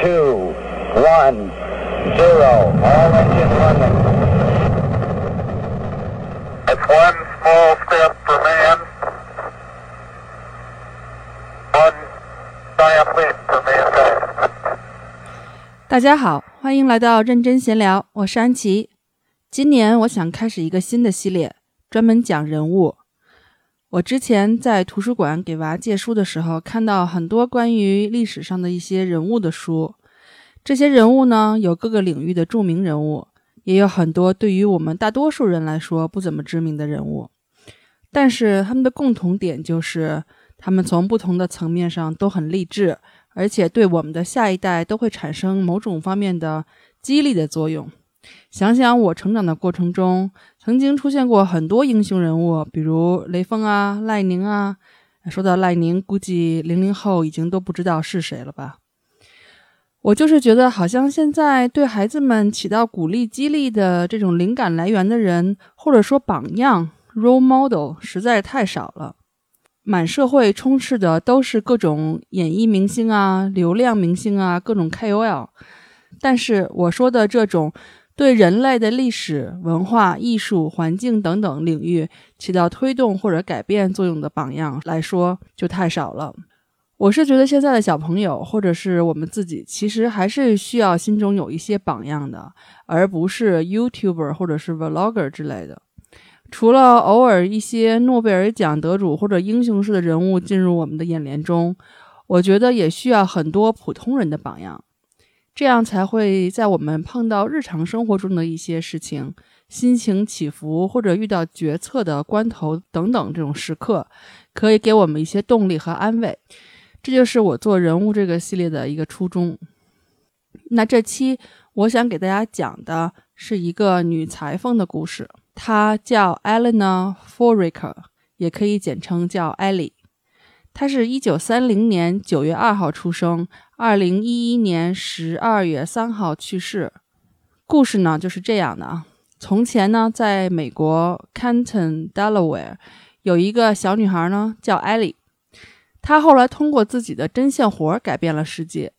two, one, zero. All engine running. It's one small step for man, one giant leap for mankind. 大家好，欢迎来到认真闲聊，我是安琪。今年我想开始一个新的系列，专门讲人物。我之前在图书馆给娃借书的时候，看到很多关于历史上的一些人物的书。这些人物呢，有各个领域的著名人物，也有很多对于我们大多数人来说不怎么知名的人物。但是他们的共同点就是，他们从不同的层面上都很励志，而且对我们的下一代都会产生某种方面的激励的作用。想想我成长的过程中，曾经出现过很多英雄人物，比如雷锋啊、赖宁啊。说到赖宁，估计零零后已经都不知道是谁了吧？我就是觉得，好像现在对孩子们起到鼓励、激励的这种灵感来源的人，或者说榜样 （role model） 实在是太少了。满社会充斥的都是各种演艺明星啊、流量明星啊、各种 KOL，但是我说的这种。对人类的历史文化、艺术、环境等等领域起到推动或者改变作用的榜样来说，就太少了。我是觉得现在的小朋友或者是我们自己，其实还是需要心中有一些榜样的，而不是 YouTuber 或者是 Vlogger 之类的。除了偶尔一些诺贝尔奖得主或者英雄式的人物进入我们的眼帘中，我觉得也需要很多普通人的榜样。这样才会在我们碰到日常生活中的一些事情、心情起伏或者遇到决策的关头等等这种时刻，可以给我们一些动力和安慰。这就是我做人物这个系列的一个初衷。那这期我想给大家讲的是一个女裁缝的故事，她叫 Eleanor Foraker，也可以简称叫艾莉。她是一九三零年九月二号出生。二零一一年十二月三号去世。故事呢就是这样的啊。从前呢，在美国 Canton Delaware 有一个小女孩呢，叫艾莉。她后来通过自己的针线活改变了世界。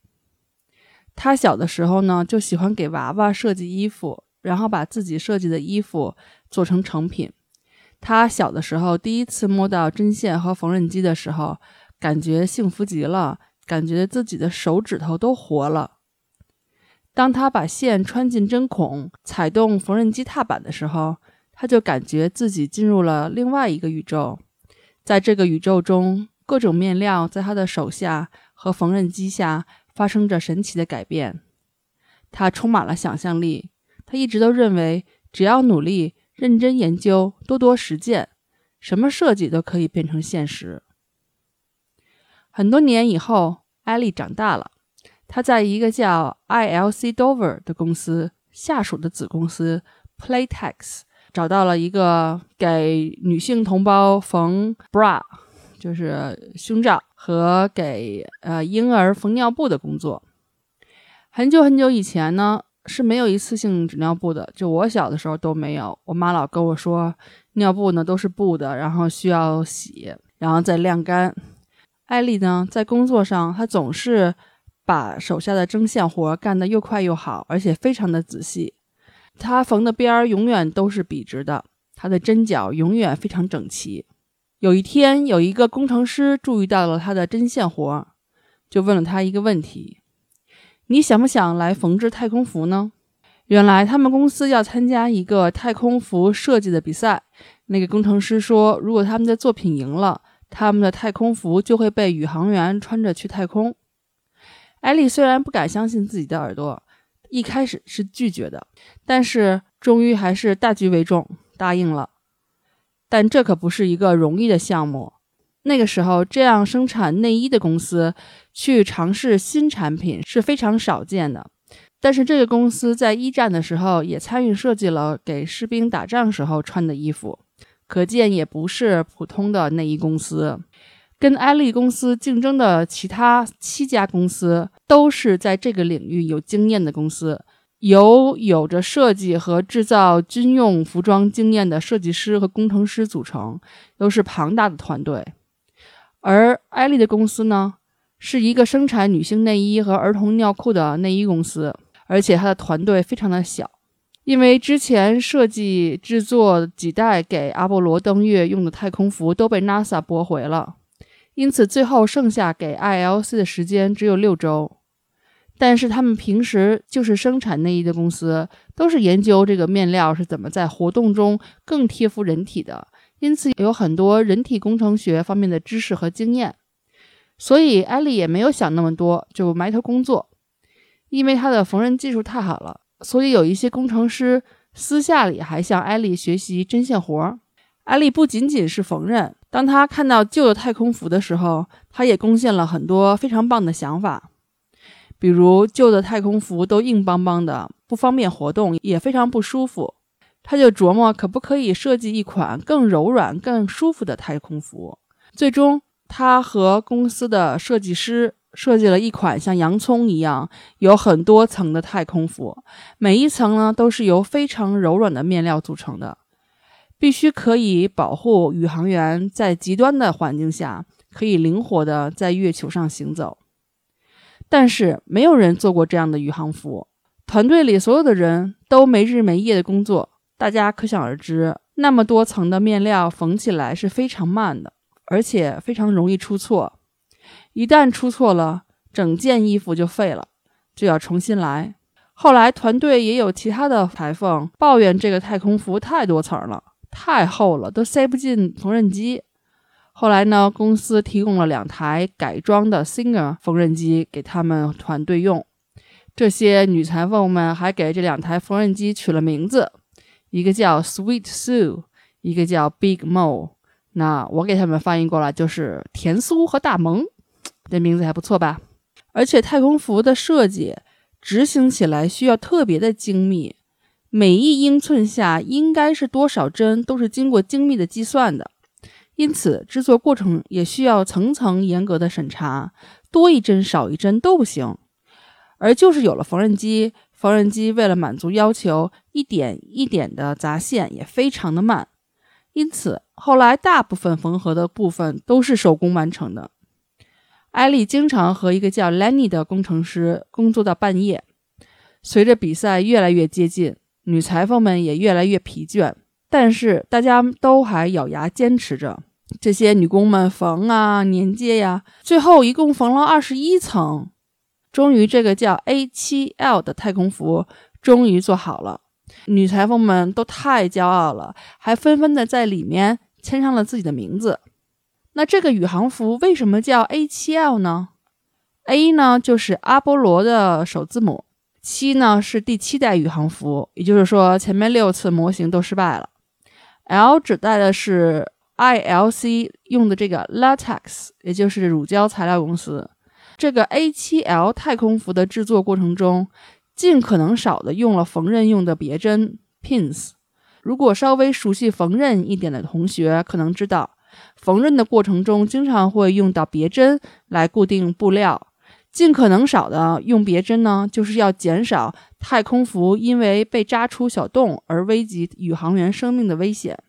她小的时候呢，就喜欢给娃娃设计衣服，然后把自己设计的衣服做成成品。她小的时候第一次摸到针线和缝纫机的时候，感觉幸福极了。感觉自己的手指头都活了。当他把线穿进针孔，踩动缝纫机踏板的时候，他就感觉自己进入了另外一个宇宙。在这个宇宙中，各种面料在他的手下和缝纫机下发生着神奇的改变。他充满了想象力。他一直都认为，只要努力、认真研究、多多实践，什么设计都可以变成现实。很多年以后，艾丽长大了。她在一个叫 ILC Dover 的公司下属的子公司 Playtex 找到了一个给女性同胞缝 bra，就是胸罩和给呃婴儿缝尿布的工作。很久很久以前呢，是没有一次性纸尿布的，就我小的时候都没有。我妈老跟我说，尿布呢都是布的，然后需要洗，然后再晾干。艾丽呢，在工作上，她总是把手下的针线活干得又快又好，而且非常的仔细。她缝的边儿永远都是笔直的，她的针脚永远非常整齐。有一天，有一个工程师注意到了她的针线活，就问了她一个问题：“你想不想来缝制太空服呢？”原来他们公司要参加一个太空服设计的比赛。那个工程师说：“如果他们的作品赢了。”他们的太空服就会被宇航员穿着去太空。艾丽虽然不敢相信自己的耳朵，一开始是拒绝的，但是终于还是大局为重，答应了。但这可不是一个容易的项目。那个时候，这样生产内衣的公司去尝试新产品是非常少见的。但是这个公司在一战的时候也参与设计了给士兵打仗时候穿的衣服。可见，也不是普通的内衣公司。跟艾丽公司竞争的其他七家公司，都是在这个领域有经验的公司，由有着设计和制造军用服装经验的设计师和工程师组成，都是庞大的团队。而艾丽的公司呢，是一个生产女性内衣和儿童尿裤的内衣公司，而且它的团队非常的小，因为之前设计制作几代给阿波罗登月用的太空服都被 NASA 驳回了，因此最后剩下给 ILC 的时间只有六周。但是他们平时就是生产内衣的公司，都是研究这个面料是怎么在活动中更贴服人体的，因此有很多人体工程学方面的知识和经验。所以艾丽也没有想那么多，就埋头工作。因为她的缝纫技术太好了，所以有一些工程师私下里还向艾丽学习针线活儿。艾丽不仅仅是缝纫，当她看到旧的太空服的时候，她也贡献了很多非常棒的想法。比如旧的太空服都硬邦邦的，不方便活动，也非常不舒服。他就琢磨可不可以设计一款更柔软、更舒服的太空服。最终，他和公司的设计师设计了一款像洋葱一样有很多层的太空服，每一层呢都是由非常柔软的面料组成的，必须可以保护宇航员在极端的环境下可以灵活的在月球上行走。但是没有人做过这样的宇航服，团队里所有的人都没日没夜的工作，大家可想而知，那么多层的面料缝起来是非常慢的，而且非常容易出错。一旦出错了，整件衣服就废了，就要重新来。后来团队也有其他的裁缝抱怨这个太空服太多层了，太厚了，都塞不进缝纫机。后来呢，公司提供了两台改装的 Singer 缝纫机给他们团队用。这些女裁缝们还给这两台缝纫机取了名字，一个叫 Sweet Sue，一个叫 Big Mo。那我给他们翻译过来就是甜苏和大萌，这名字还不错吧？而且太空服的设计执行起来需要特别的精密，每一英寸下应该是多少针都是经过精密的计算的。因此，制作过程也需要层层严格的审查，多一针少一针都不行。而就是有了缝纫机，缝纫机为了满足要求，一点一点的砸线也非常的慢。因此，后来大部分缝合的部分都是手工完成的。艾丽经常和一个叫 Lenny 的工程师工作到半夜。随着比赛越来越接近，女裁缝们也越来越疲倦。但是大家都还咬牙坚持着，这些女工们缝啊、粘接呀，最后一共缝了二十一层，终于这个叫 A7L 的太空服终于做好了。女裁缝们都太骄傲了，还纷纷的在里面签上了自己的名字。那这个宇航服为什么叫 A7L 呢？A 呢就是阿波罗的首字母，七呢是第七代宇航服，也就是说前面六次模型都失败了。L 指代的是 ILC 用的这个 Latex，也就是乳胶材料公司。这个 A7L 太空服的制作过程中，尽可能少的用了缝纫用的别针 pins。如果稍微熟悉缝纫一点的同学可能知道，缝纫的过程中经常会用到别针来固定布料。尽可能少的用别针呢，就是要减少太空服因为被扎出小洞而危及宇航员生命的危险。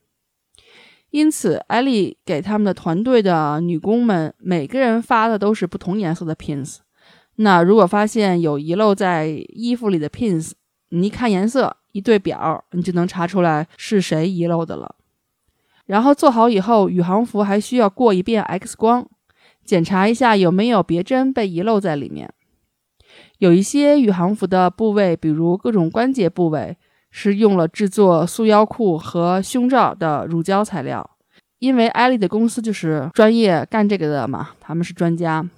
因此，艾丽给他们的团队的女工们每个人发的都是不同颜色的 pins。那如果发现有遗漏在衣服里的 pins，你一看颜色一对表，你就能查出来是谁遗漏的了。然后做好以后，宇航服还需要过一遍 X 光。检查一下有没有别针被遗漏在里面。有一些宇航服的部位，比如各种关节部位，是用了制作束腰裤和胸罩的乳胶材料。因为艾丽的公司就是专业干这个的嘛，他们是专家。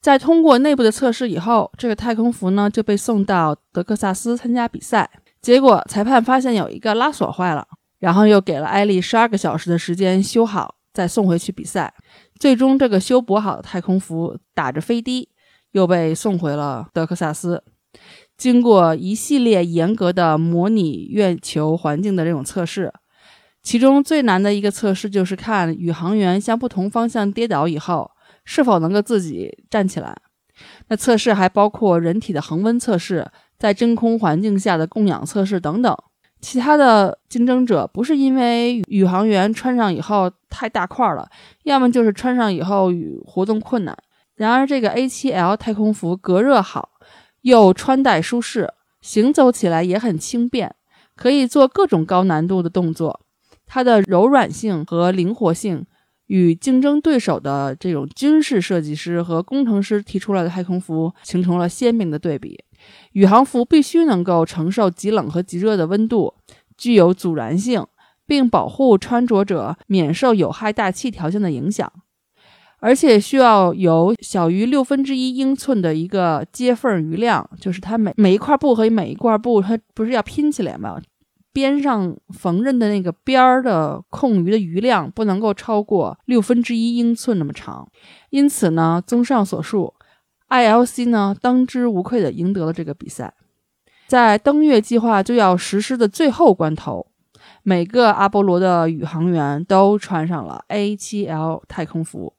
在通过内部的测试以后，这个太空服呢就被送到德克萨斯参加比赛。结果裁判发现有一个拉锁坏了，然后又给了艾丽十二个小时的时间修好，再送回去比赛。最终，这个修补好的太空服打着飞的，又被送回了德克萨斯。经过一系列严格的模拟月球环境的这种测试，其中最难的一个测试就是看宇航员向不同方向跌倒以后是否能够自己站起来。那测试还包括人体的恒温测试、在真空环境下的供氧测试等等。其他的竞争者不是因为宇航员穿上以后太大块了，要么就是穿上以后与活动困难，然而，这个 A7L 太空服隔热好，又穿戴舒适，行走起来也很轻便，可以做各种高难度的动作。它的柔软性和灵活性，与竞争对手的这种军事设计师和工程师提出来的太空服形成了鲜明的对比。宇航服必须能够承受极冷和极热的温度，具有阻燃性，并保护穿着者免受有害大气条件的影响。而且需要有小于六分之一英寸的一个接缝余量，就是它每每一块布和每一块布，它不是要拼起来吗？边上缝纫的那个边儿的空余的余量不能够超过六分之一英寸那么长。因此呢，综上所述，ILC 呢当之无愧地赢得了这个比赛。在登月计划就要实施的最后关头，每个阿波罗的宇航员都穿上了 A7L 太空服。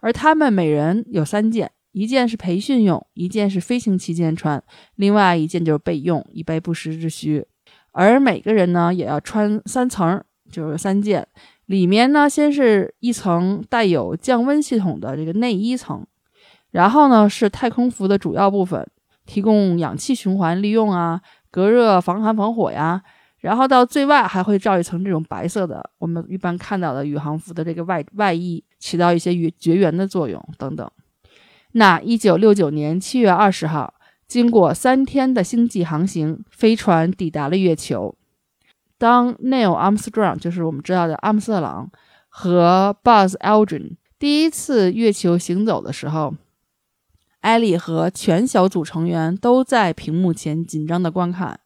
而他们每人有三件，一件是培训用，一件是飞行期间穿，另外一件就是备用，以备不时之需。而每个人呢，也要穿三层，就是三件。里面呢，先是一层带有降温系统的这个内衣层，然后呢是太空服的主要部分，提供氧气循环利用啊，隔热、防寒、防火呀。然后到最外还会罩一层这种白色的，我们一般看到的宇航服的这个外外衣。起到一些与绝缘的作用等等。那一九六九年七月二十号，经过三天的星际航行，飞船抵达了月球。当 Neil Armstrong，就是我们知道的阿姆斯特朗和 Buzz Aldrin 第一次月球行走的时候，艾莉和全小组成员都在屏幕前紧张地观看。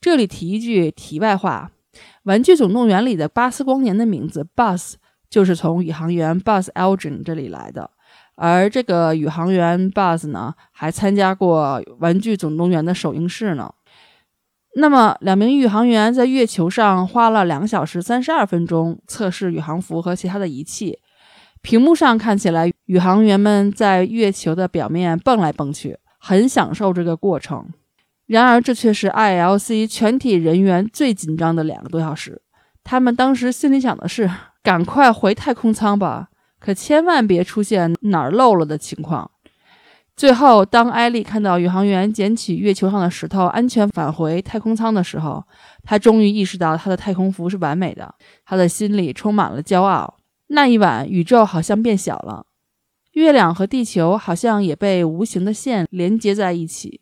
这里提一句题外话：《玩具总动员》里的巴斯光年的名字 Buzz。就是从宇航员 Buzz Aldrin 这里来的，而这个宇航员 Buzz 呢，还参加过《玩具总动员》的首映式呢。那么，两名宇航员在月球上花了两小时三十二分钟测试宇航服和其他的仪器。屏幕上看起来，宇航员们在月球的表面蹦来蹦去，很享受这个过程。然而，这却是 ILC 全体人员最紧张的两个多小时。他们当时心里想的是。赶快回太空舱吧，可千万别出现哪儿漏了的情况。最后，当艾丽看到宇航员捡起月球上的石头，安全返回太空舱的时候，她终于意识到她的太空服是完美的。她的心里充满了骄傲。那一晚，宇宙好像变小了，月亮和地球好像也被无形的线连接在一起。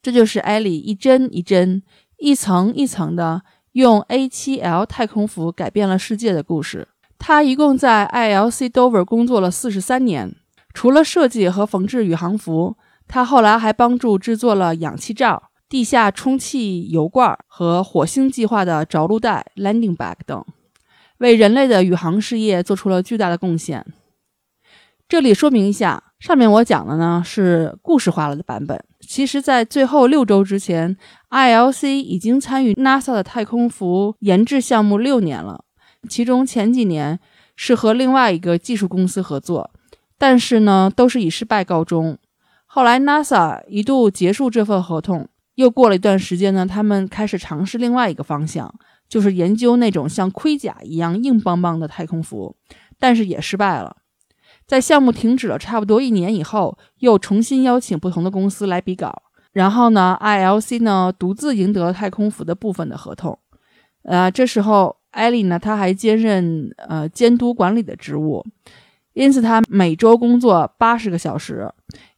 这就是艾丽一针一针、一层一层的。用 A7L 太空服改变了世界的故事。他一共在 ILC Dover 工作了四十三年，除了设计和缝制宇航服，他后来还帮助制作了氧气罩、地下充气油罐和火星计划的着陆带 （landing bag） 等，为人类的宇航事业做出了巨大的贡献。这里说明一下，上面我讲的呢是故事化了的版本。其实，在最后六周之前，ILC 已经参与 NASA 的太空服研制项目六年了。其中前几年是和另外一个技术公司合作，但是呢，都是以失败告终。后来 NASA 一度结束这份合同，又过了一段时间呢，他们开始尝试另外一个方向，就是研究那种像盔甲一样硬邦邦的太空服，但是也失败了。在项目停止了差不多一年以后，又重新邀请不同的公司来比稿，然后呢，ILC 呢独自赢得了太空服的部分的合同。呃，这时候艾莉呢，她还兼任呃监督管理的职务，因此她每周工作八十个小时，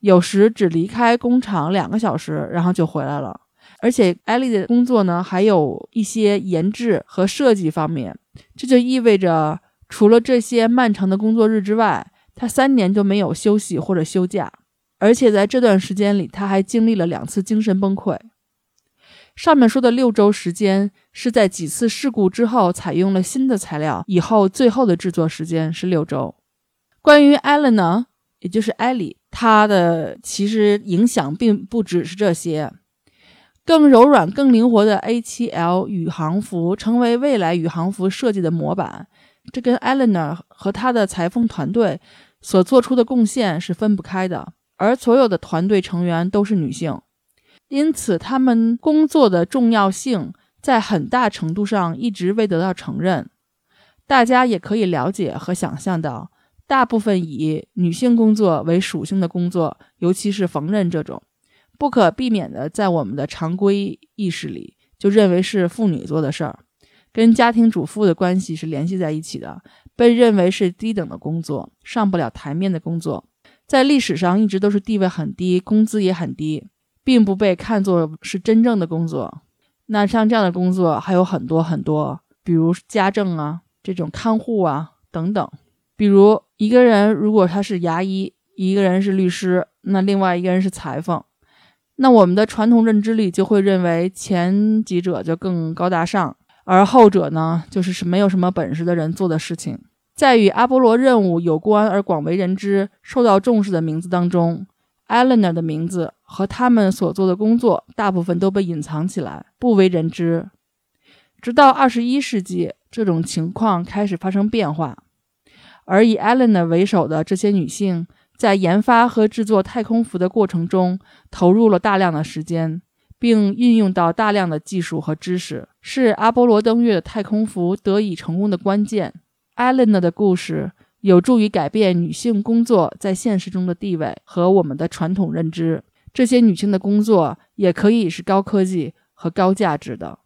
有时只离开工厂两个小时，然后就回来了。而且艾莉的工作呢，还有一些研制和设计方面，这就意味着除了这些漫长的工作日之外。他三年都没有休息或者休假，而且在这段时间里，他还经历了两次精神崩溃。上面说的六周时间是在几次事故之后采用了新的材料以后，最后的制作时间是六周。关于艾伦呢，也就是艾莉，她的其实影响并不只是这些，更柔软、更灵活的 A7L 宇航服成为未来宇航服设计的模板。这跟 Eleanor 和他的裁缝团队。所做出的贡献是分不开的，而所有的团队成员都是女性，因此他们工作的重要性在很大程度上一直未得到承认。大家也可以了解和想象到，大部分以女性工作为属性的工作，尤其是缝纫这种，不可避免的在我们的常规意识里就认为是妇女做的事儿，跟家庭主妇的关系是联系在一起的，被认为是低等的工作，上不了台面的工作，在历史上一直都是地位很低，工资也很低，并不被看作是真正的工作。那像这样的工作还有很多很多，比如家政啊，这种看护啊等等。比如一个人如果他是牙医，一个人是律师，那另外一个人是裁缝，那我们的传统认知里就会认为前几者就更高大上，而后者呢，就是是没有什么本事的人做的事情。在与阿波罗任务有关而广为人知、受到重视的名字当中，Elena 的名字和他们所做的工作大部分都被隐藏起来，不为人知。直到二十一世纪，这种情况开始发生变化。而以 Elena 为首的这些女性，在研发和制作太空服的过程中，投入了大量的时间，并运用到大量的技术和知识，是阿波罗登月的太空服得以成功的关键。Eleanor 的故事有助于改变女性工作在现实中的地位和我们的传统认知。这些女性的工作也可以是高科技和高价值的。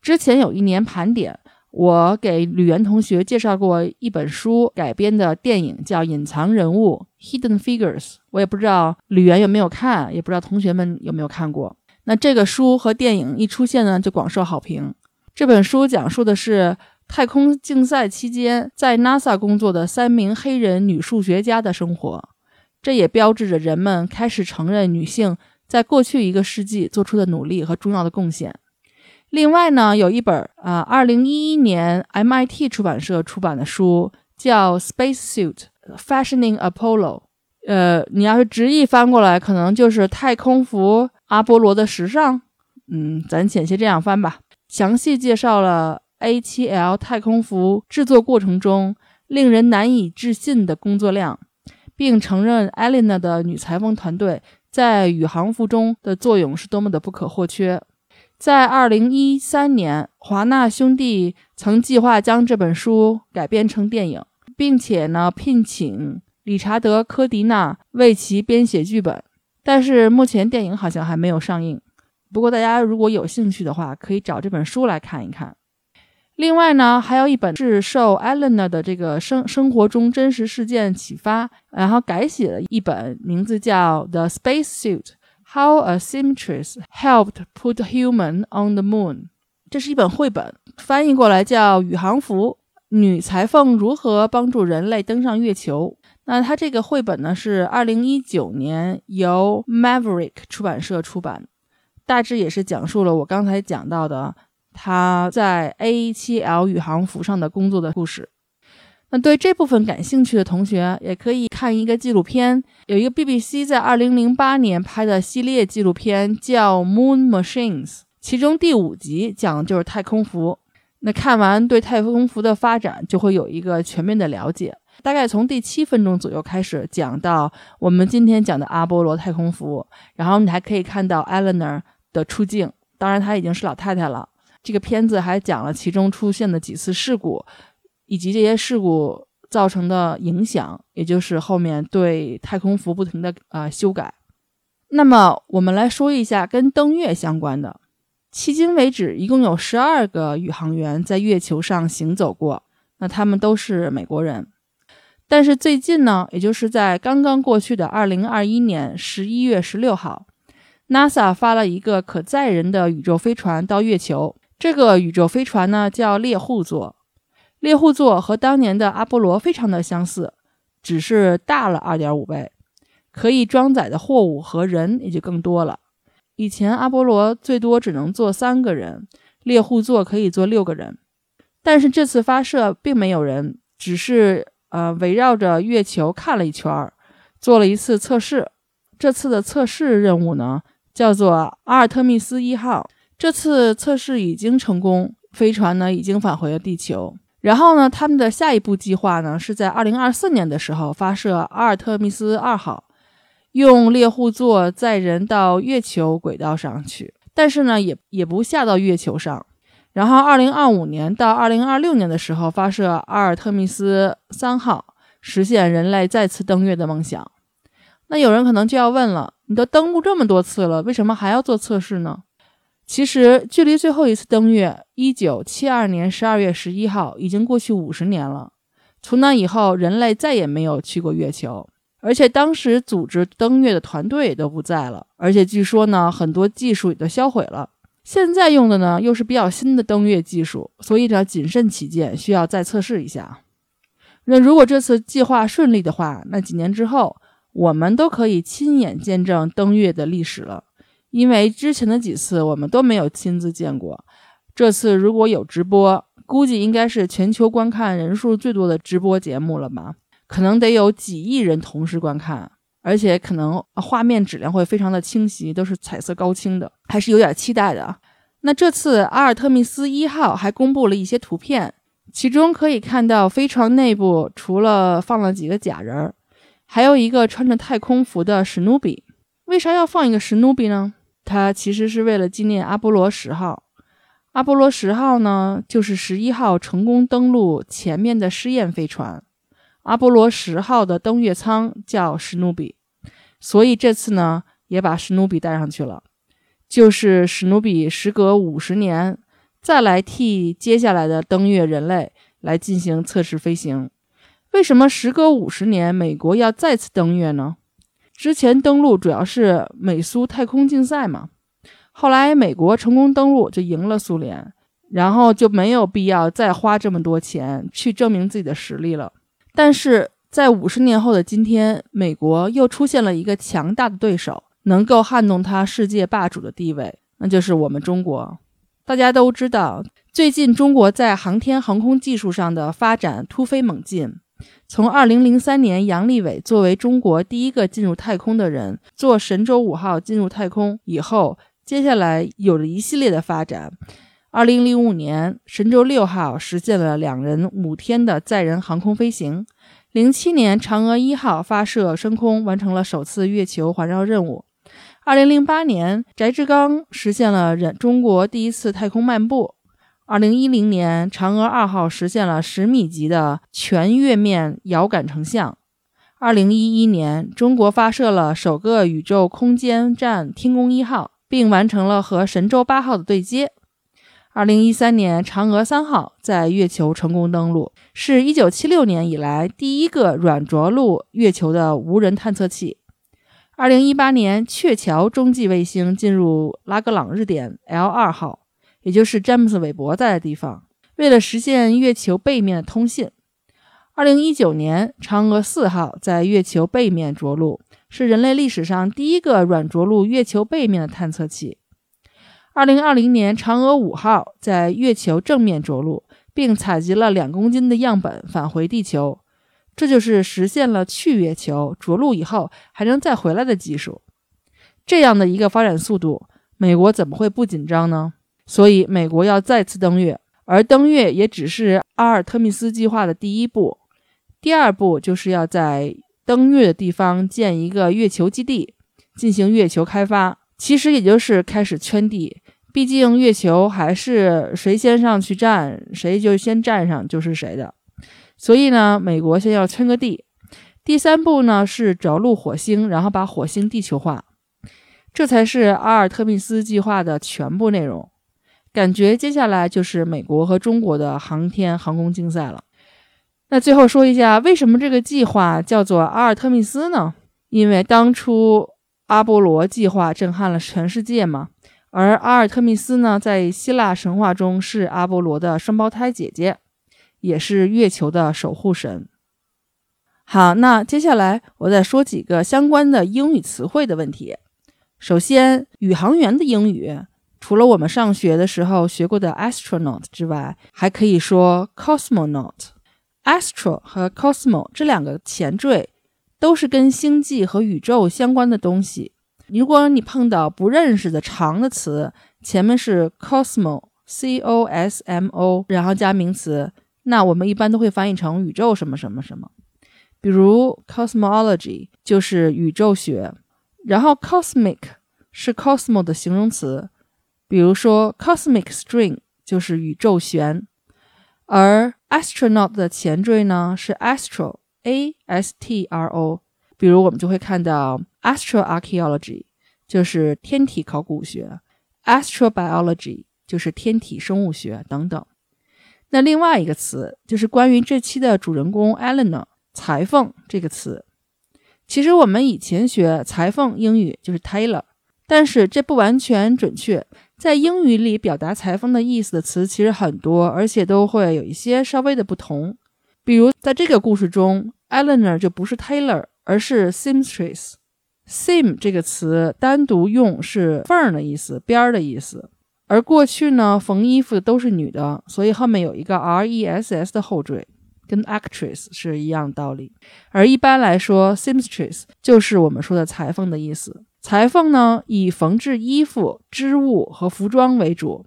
之前有一年盘点。我给吕岩同学介绍过一本书改编的电影，叫《隐藏人物》（Hidden Figures）。我也不知道吕岩有没有看，也不知道同学们有没有看过。那这个书和电影一出现呢，就广受好评。这本书讲述的是太空竞赛期间在 NASA 工作的三名黑人女数学家的生活，这也标志着人们开始承认女性在过去一个世纪做出的努力和重要的贡献。另外呢，有一本啊，二零一一年 MIT 出版社出版的书，叫《Spacesuit Fashioning Apollo》。呃，你要是直译翻过来，可能就是太空服阿波罗的时尚。嗯，咱浅些这样翻吧。详细介绍了 A7L 太空服制作过程中令人难以置信的工作量，并承认 Elena 的女裁缝团队在宇航服中的作用是多么的不可或缺。在二零一三年，华纳兄弟曾计划将这本书改编成电影，并且呢聘请理查德·科迪纳为其编写剧本。但是目前电影好像还没有上映。不过大家如果有兴趣的话，可以找这本书来看一看。另外呢，还有一本是受 Eleanor 的这个生生活中真实事件启发，然后改写了一本，名字叫《The Space Suit》。How a seamstress helped put human on the moon，这是一本绘本，翻译过来叫《宇航服：女裁缝如何帮助人类登上月球》。那它这个绘本呢，是二零一九年由 Maverick 出版社出版，大致也是讲述了我刚才讲到的他在 A7L 宇航服上的工作的故事。那对这部分感兴趣的同学，也可以看一个纪录片，有一个 BBC 在二零零八年拍的系列纪录片，叫《Moon Machines》，其中第五集讲的就是太空服。那看完对太空服的发展就会有一个全面的了解。大概从第七分钟左右开始讲到我们今天讲的阿波罗太空服，然后你还可以看到 Eleanor 的出镜，当然她已经是老太太了。这个片子还讲了其中出现的几次事故。以及这些事故造成的影响，也就是后面对太空服不停的啊修改。那么我们来说一下跟登月相关的。迄今为止，一共有十二个宇航员在月球上行走过，那他们都是美国人。但是最近呢，也就是在刚刚过去的二零二一年十一月十六号，NASA 发了一个可载人的宇宙飞船到月球。这个宇宙飞船呢叫猎户座。猎户座和当年的阿波罗非常的相似，只是大了二点五倍，可以装载的货物和人也就更多了。以前阿波罗最多只能坐三个人，猎户座可以坐六个人。但是这次发射并没有人，只是呃围绕着月球看了一圈儿，做了一次测试。这次的测试任务呢叫做阿尔特密斯一号。这次测试已经成功，飞船呢已经返回了地球。然后呢，他们的下一步计划呢，是在二零二四年的时候发射阿尔特密斯二号，用猎户座载人到月球轨道上去，但是呢，也也不下到月球上。然后二零二五年到二零二六年的时候发射阿尔特密斯三号，实现人类再次登月的梦想。那有人可能就要问了：你都登陆这么多次了，为什么还要做测试呢？其实，距离最后一次登月——一九七二年十二月十一号——已经过去五十年了。从那以后，人类再也没有去过月球，而且当时组织登月的团队也都不在了。而且据说呢，很多技术也都销毁了。现在用的呢，又是比较新的登月技术，所以呢，谨慎起见，需要再测试一下。那如果这次计划顺利的话，那几年之后，我们都可以亲眼见证登月的历史了。因为之前的几次我们都没有亲自见过，这次如果有直播，估计应该是全球观看人数最多的直播节目了吧？可能得有几亿人同时观看，而且可能画面质量会非常的清晰，都是彩色高清的，还是有点期待的。那这次阿尔特密斯一号还公布了一些图片，其中可以看到飞船内部除了放了几个假人儿，还有一个穿着太空服的史努比。为啥要放一个史努比呢？它其实是为了纪念阿波罗十号。阿波罗十号呢，就是十一号成功登陆前面的试验飞船。阿波罗十号的登月舱叫史努比，所以这次呢，也把史努比带上去了。就是史努比时隔五十年再来替接下来的登月人类来进行测试飞行。为什么时隔五十年美国要再次登月呢？之前登陆主要是美苏太空竞赛嘛，后来美国成功登陆就赢了苏联，然后就没有必要再花这么多钱去证明自己的实力了。但是在五十年后的今天，美国又出现了一个强大的对手，能够撼动它世界霸主的地位，那就是我们中国。大家都知道，最近中国在航天航空技术上的发展突飞猛进。从二零零三年，杨利伟作为中国第一个进入太空的人，坐神舟五号进入太空以后，接下来有了一系列的发展。2005年，神舟六号实现了两人五天的载人航空飞行；07年，嫦娥一号发射升空，完成了首次月球环绕任务；2008年，翟志刚实现了人中国第一次太空漫步。二零一零年，嫦娥二号实现了十米级的全月面遥感成像。二零一一年，中国发射了首个宇宙空间站“天宫一号”，并完成了和神舟八号的对接。二零一三年，嫦娥三号在月球成功登陆，是一九七六年以来第一个软着陆月球的无人探测器。二零一八年，鹊桥中继卫星进入拉格朗日点 L 二号。也就是詹姆斯·韦伯在的地方。为了实现月球背面的通信，2019年，嫦娥四号在月球背面着陆，是人类历史上第一个软着陆月球背面的探测器。2020年，嫦娥五号在月球正面着陆，并采集了两公斤的样本返回地球，这就是实现了去月球着陆以后还能再回来的技术。这样的一个发展速度，美国怎么会不紧张呢？所以，美国要再次登月，而登月也只是阿尔特密斯计划的第一步。第二步就是要在登月的地方建一个月球基地，进行月球开发。其实也就是开始圈地，毕竟月球还是谁先上去站，谁就先站上就是谁的。所以呢，美国先要圈个地。第三步呢是着陆火星，然后把火星地球化，这才是阿尔特密斯计划的全部内容。感觉接下来就是美国和中国的航天航空竞赛了。那最后说一下，为什么这个计划叫做阿尔特密斯呢？因为当初阿波罗计划震撼了全世界嘛。而阿尔特密斯呢，在希腊神话中是阿波罗的双胞胎姐姐，也是月球的守护神。好，那接下来我再说几个相关的英语词汇的问题。首先，宇航员的英语。除了我们上学的时候学过的 astronaut 之外，还可以说 cosmonaut。astro 和 cosmo 这两个前缀都是跟星际和宇宙相关的东西。如果你碰到不认识的长的词，前面是 cosmo，c o s m o，然后加名词，那我们一般都会翻译成宇宙什么什么什么。比如 cosmology 就是宇宙学，然后 cosmic 是 cosmo 的形容词。比如说，cosmic string 就是宇宙弦，而 astronaut 的前缀呢是 astro，A S T R O。比如我们就会看到 astroarchaeology，就是天体考古学；astrobiology 就是天体生物学等等。那另外一个词就是关于这期的主人公 Eleanor 裁缝这个词。其实我们以前学裁缝英语就是 tailor，但是这不完全准确。在英语里表达裁缝的意思的词其实很多，而且都会有一些稍微的不同。比如在这个故事中，Eleanor 就不是 tailor，而是 seamstress。Seam 这个词单独用是缝儿的意思，边儿的意思。而过去呢，缝衣服的都是女的，所以后面有一个 r e s s 的后缀，跟 actress 是一样道理。而一般来说，seamstress 就是我们说的裁缝的意思。裁缝呢，以缝制衣服、织物和服装为主，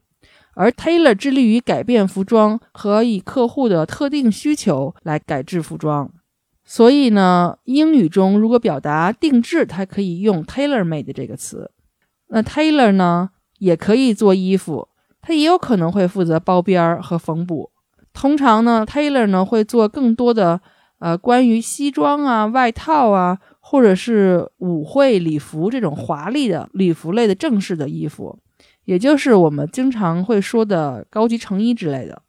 而 tailor 致力于改变服装和以客户的特定需求来改制服装。所以呢，英语中如果表达定制，它可以用 tailor-made 这个词。那 tailor 呢，也可以做衣服，它也有可能会负责包边儿和缝补。通常呢，tailor 呢会做更多的呃关于西装啊、外套啊。或者是舞会礼服这种华丽的礼服类的正式的衣服，也就是我们经常会说的高级成衣之类的。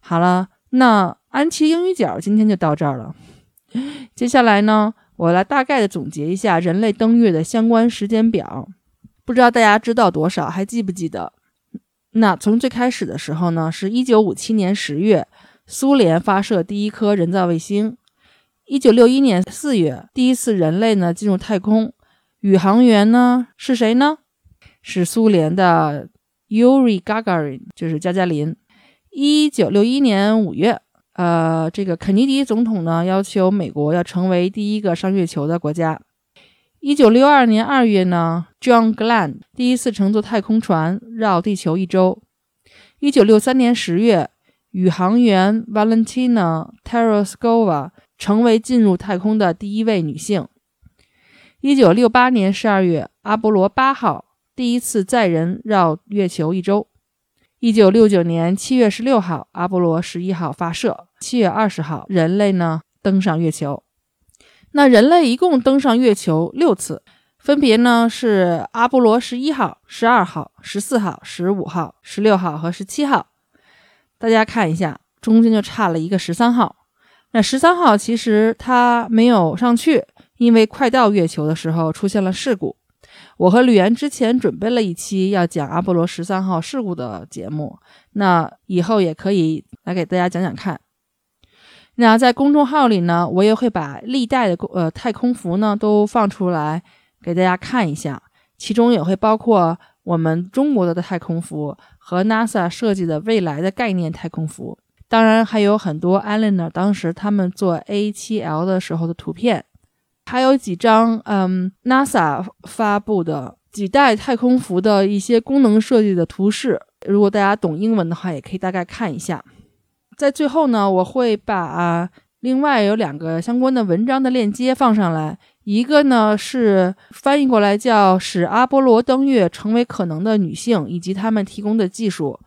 好了，那安琪英语角今天就到这儿了。接下来呢，我来大概的总结一下人类登月的相关时间表，不知道大家知道多少，还记不记得？那从最开始的时候呢，是一九五七年十月，苏联发射第一颗人造卫星。一九六一年四月，第一次人类呢进入太空，宇航员呢是谁呢？是苏联的 Yuri Gagarin，就是加加林。一九六一年五月，呃，这个肯尼迪总统呢要求美国要成为第一个上月球的国家。一九六二年二月呢，John Glenn 第一次乘坐太空船绕地球一周。一九六三年十月，宇航员 Valentina Tereskova。成为进入太空的第一位女性。一九六八年十二月，阿波罗八号第一次载人绕月球一周。一九六九年七月十六号，阿波罗十一号发射。七月二十号，人类呢登上月球。那人类一共登上月球六次，分别呢是阿波罗十一号、十二号、十四号、十五号、十六号和十七号。大家看一下，中间就差了一个十三号。那十三号其实他没有上去，因为快到月球的时候出现了事故。我和吕岩之前准备了一期要讲阿波罗十三号事故的节目，那以后也可以来给大家讲讲看。那在公众号里呢，我也会把历代的呃太空服呢都放出来给大家看一下，其中也会包括我们中国的太空服和 NASA 设计的未来的概念太空服。当然还有很多 Eleanor 当时他们做 A7L 的时候的图片，还有几张嗯 NASA 发布的几代太空服的一些功能设计的图示。如果大家懂英文的话，也可以大概看一下。在最后呢，我会把另外有两个相关的文章的链接放上来，一个呢是翻译过来叫《使阿波罗登月成为可能的女性以及他们提供的技术》。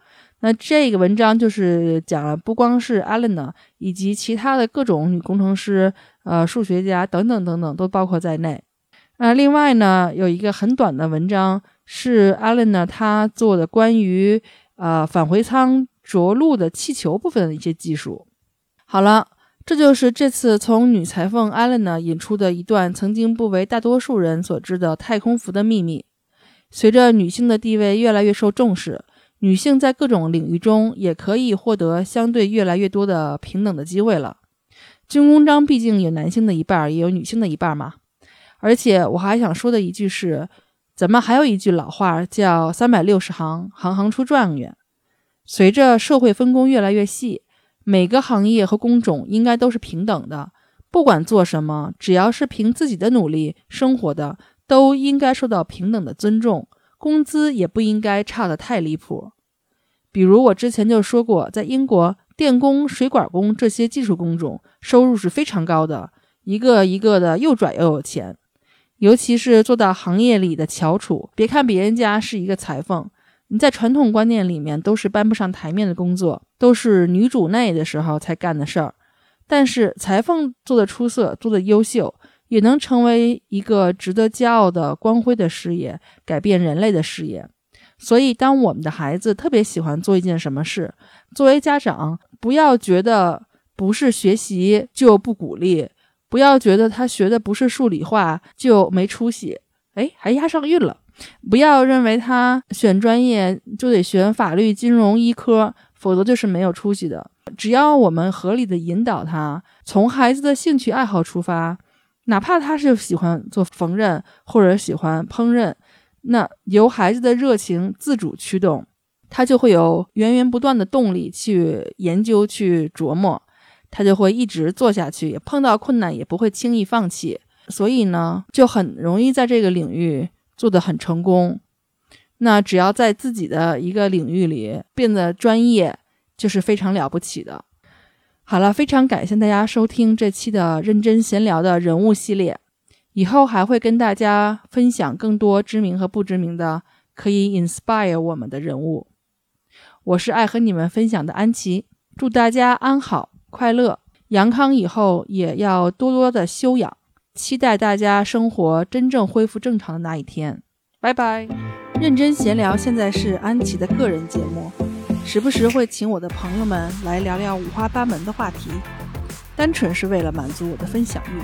那这个文章就是讲了，不光是 Eleanor，以及其他的各种女工程师、呃数学家等等等等都包括在内。那另外呢，有一个很短的文章是 Eleanor 她做的关于呃返回舱着陆的气球部分的一些技术。好了，这就是这次从女裁缝 Eleanor 引出的一段曾经不为大多数人所知的太空服的秘密。随着女性的地位越来越受重视。女性在各种领域中也可以获得相对越来越多的平等的机会了。军功章毕竟有男性的一半，也有女性的一半嘛。而且我还想说的一句是，咱们还有一句老话叫“三百六十行，行行出状元”。随着社会分工越来越细，每个行业和工种应该都是平等的。不管做什么，只要是凭自己的努力生活的，都应该受到平等的尊重。工资也不应该差得太离谱，比如我之前就说过，在英国，电工、水管工这些技术工种收入是非常高的，一个一个的又拽又有钱。尤其是做到行业里的翘楚，别看别人家是一个裁缝，你在传统观念里面都是搬不上台面的工作，都是女主内的时候才干的事儿。但是裁缝做的出色，做的优秀，也能成为一个值得骄傲的光辉的事业，改变人类的事业。所以，当我们的孩子特别喜欢做一件什么事，作为家长，不要觉得不是学习就不鼓励，不要觉得他学的不是数理化就没出息。哎，还押上韵了。不要认为他选专业就得选法律、金融、医科，否则就是没有出息的。只要我们合理的引导他，从孩子的兴趣爱好出发，哪怕他是喜欢做缝纫或者喜欢烹饪，那由孩子的热情自主驱动，他就会有源源不断的动力去研究、去琢磨，他就会一直做下去，碰到困难也不会轻易放弃。所以呢，就很容易在这个领域做得很成功。那只要在自己的一个领域里变得专业，就是非常了不起的。好了，非常感谢大家收听这期的认真闲聊的人物系列，以后还会跟大家分享更多知名和不知名的可以 inspire 我们的人物。我是爱和你们分享的安琪，祝大家安好、快乐、阳康，以后也要多多的修养。期待大家生活真正恢复正常的那一天，拜拜。认真闲聊现在是安琪的个人节目，时不时会请我的朋友们来聊聊五花八门的话题，单纯是为了满足我的分享欲。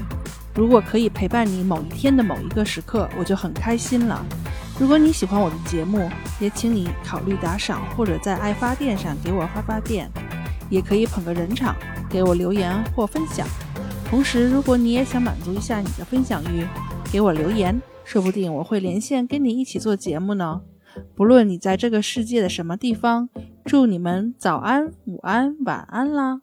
如果可以陪伴你某一天的某一个时刻，我就很开心了。如果你喜欢我的节目，也请你考虑打赏，或者在爱发电上给我发发电，也可以捧个人场，给我留言或分享。同时，如果你也想满足一下你的分享欲，给我留言，说不定我会连线跟你一起做节目呢。不论你在这个世界的什么地方，祝你们早安、午安、晚安啦！